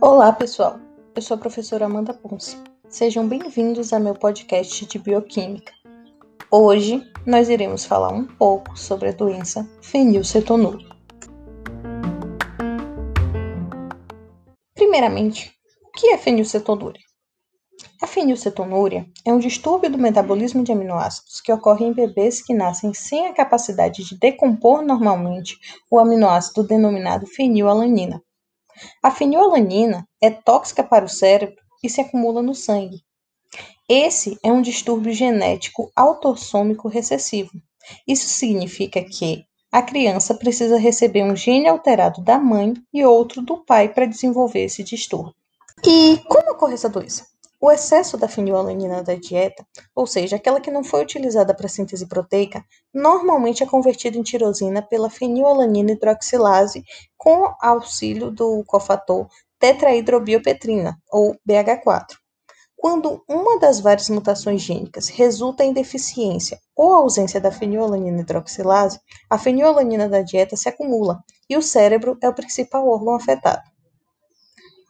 Olá, pessoal. Eu sou a professora Amanda Ponce. Sejam bem-vindos a meu podcast de bioquímica. Hoje nós iremos falar um pouco sobre a doença fenilcetonúria. Primeiramente, o que é fenilcetonúria? A fenilcetonúria é um distúrbio do metabolismo de aminoácidos que ocorre em bebês que nascem sem a capacidade de decompor normalmente o aminoácido denominado fenilalanina. A fenilalanina é tóxica para o cérebro e se acumula no sangue. Esse é um distúrbio genético autossômico recessivo. Isso significa que a criança precisa receber um gene alterado da mãe e outro do pai para desenvolver esse distúrbio. E como ocorre essa doença? O excesso da fenilalanina da dieta, ou seja, aquela que não foi utilizada para síntese proteica, normalmente é convertida em tirosina pela fenilalanina hidroxilase com auxílio do cofator tetrahidrobiopetrina, ou BH4. Quando uma das várias mutações gênicas resulta em deficiência ou ausência da fenilalanina hidroxilase, a fenilalanina da dieta se acumula e o cérebro é o principal órgão afetado.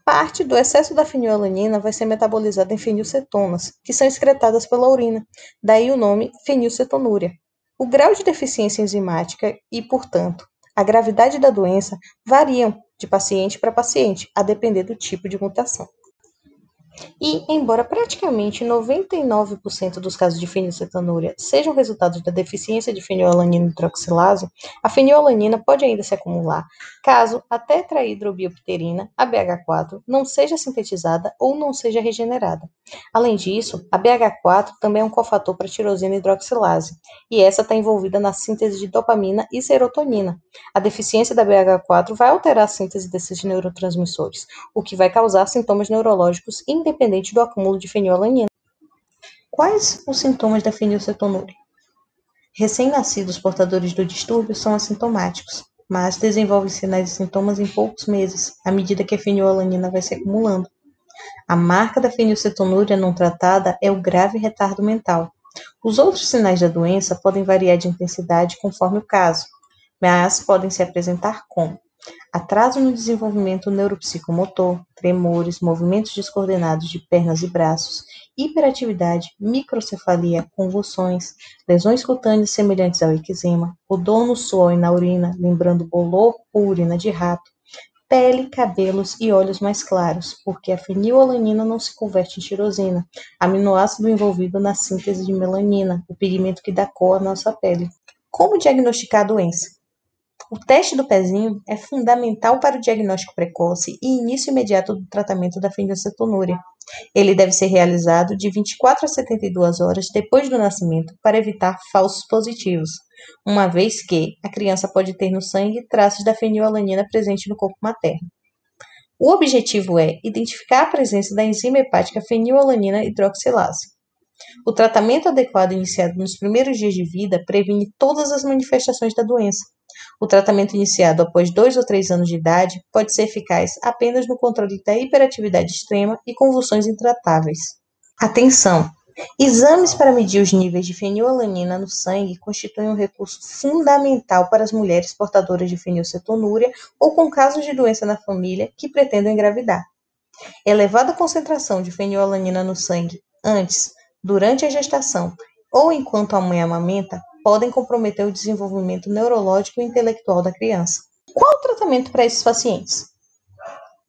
Parte do excesso da fenilalanina vai ser metabolizada em fenilcetonas, que são excretadas pela urina, daí o nome fenilcetonúria. O grau de deficiência enzimática e, portanto, a gravidade da doença variam de paciente para paciente, a depender do tipo de mutação. E, embora praticamente 99% dos casos de fenilcetonúria sejam resultados da deficiência de fenilalanina hidroxilase, a fenilalanina pode ainda se acumular caso a tetrahidrobiopterina, a BH4, não seja sintetizada ou não seja regenerada. Além disso, a BH4 também é um cofator para tirosina hidroxilase, e essa está envolvida na síntese de dopamina e serotonina. A deficiência da BH4 vai alterar a síntese desses neurotransmissores, o que vai causar sintomas neurológicos independente do acúmulo de fenilalanina. Quais os sintomas da fenilcetonúria? Recém-nascidos portadores do distúrbio são assintomáticos, mas desenvolvem sinais e sintomas em poucos meses, à medida que a fenilalanina vai se acumulando. A marca da fenilcetonúria não tratada é o grave retardo mental. Os outros sinais da doença podem variar de intensidade conforme o caso, mas podem se apresentar como atraso no desenvolvimento neuropsicomotor, tremores, movimentos descoordenados de pernas e braços, hiperatividade, microcefalia, convulsões, lesões cutâneas semelhantes ao eczema, odor no suor e na urina, lembrando bolor ou urina de rato, pele, cabelos e olhos mais claros, porque a fenilalanina não se converte em tirosina, aminoácido envolvido na síntese de melanina, o pigmento que dá cor à nossa pele. Como diagnosticar a doença? O teste do pezinho é fundamental para o diagnóstico precoce e início imediato do tratamento da fenilcetonúria. Ele deve ser realizado de 24 a 72 horas depois do nascimento para evitar falsos positivos, uma vez que a criança pode ter no sangue traços da fenilalanina presente no corpo materno. O objetivo é identificar a presença da enzima hepática fenilalanina hidroxilase. O tratamento adequado iniciado nos primeiros dias de vida previne todas as manifestações da doença, o tratamento iniciado após dois ou três anos de idade pode ser eficaz apenas no controle da hiperatividade extrema e convulsões intratáveis. Atenção! Exames para medir os níveis de fenilalanina no sangue constituem um recurso fundamental para as mulheres portadoras de fenilcetonúria ou com casos de doença na família que pretendam engravidar. Elevada concentração de fenilalanina no sangue antes, durante a gestação ou enquanto a mãe amamenta podem comprometer o desenvolvimento neurológico e intelectual da criança. Qual o tratamento para esses pacientes?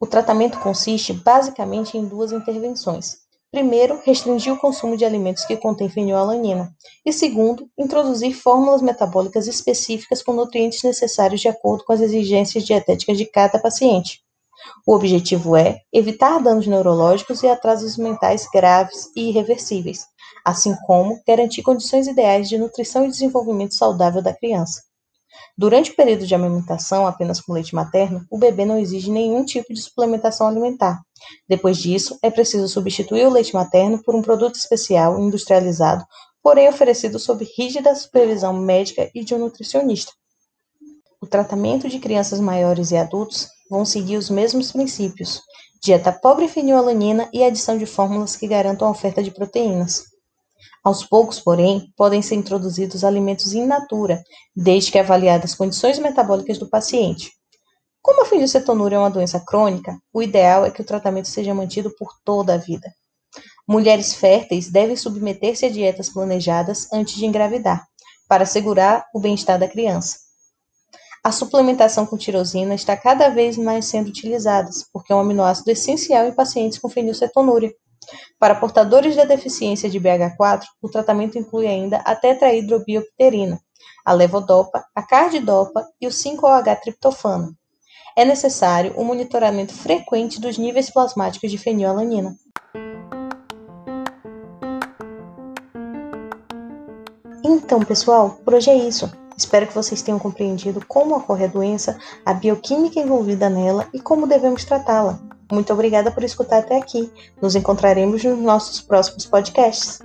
O tratamento consiste basicamente em duas intervenções. Primeiro, restringir o consumo de alimentos que contêm fenilalanina. E segundo, introduzir fórmulas metabólicas específicas com nutrientes necessários de acordo com as exigências dietéticas de cada paciente. O objetivo é evitar danos neurológicos e atrasos mentais graves e irreversíveis, assim como garantir condições ideais de nutrição e desenvolvimento saudável da criança. Durante o período de amamentação apenas com leite materno, o bebê não exige nenhum tipo de suplementação alimentar. Depois disso, é preciso substituir o leite materno por um produto especial industrializado, porém oferecido sob rígida supervisão médica e de um nutricionista. O tratamento de crianças maiores e adultos vão seguir os mesmos princípios: dieta pobre em fenilalanina e adição de fórmulas que garantam a oferta de proteínas. Aos poucos, porém, podem ser introduzidos alimentos in natura, desde que avaliadas as condições metabólicas do paciente. Como a fenilcetonúria é uma doença crônica, o ideal é que o tratamento seja mantido por toda a vida. Mulheres férteis devem submeter-se a dietas planejadas antes de engravidar, para assegurar o bem-estar da criança. A suplementação com tirosina está cada vez mais sendo utilizada, porque é um aminoácido essencial em pacientes com fenilcetonúria. Para portadores da deficiência de BH4, o tratamento inclui ainda a tetrahidrobiopterina, a levodopa, a cardidopa e o 5-OH-triptofano. É necessário o um monitoramento frequente dos níveis plasmáticos de fenilalanina. Então, pessoal, por hoje é isso. Espero que vocês tenham compreendido como ocorre a doença, a bioquímica envolvida nela e como devemos tratá-la. Muito obrigada por escutar até aqui. Nos encontraremos nos nossos próximos podcasts.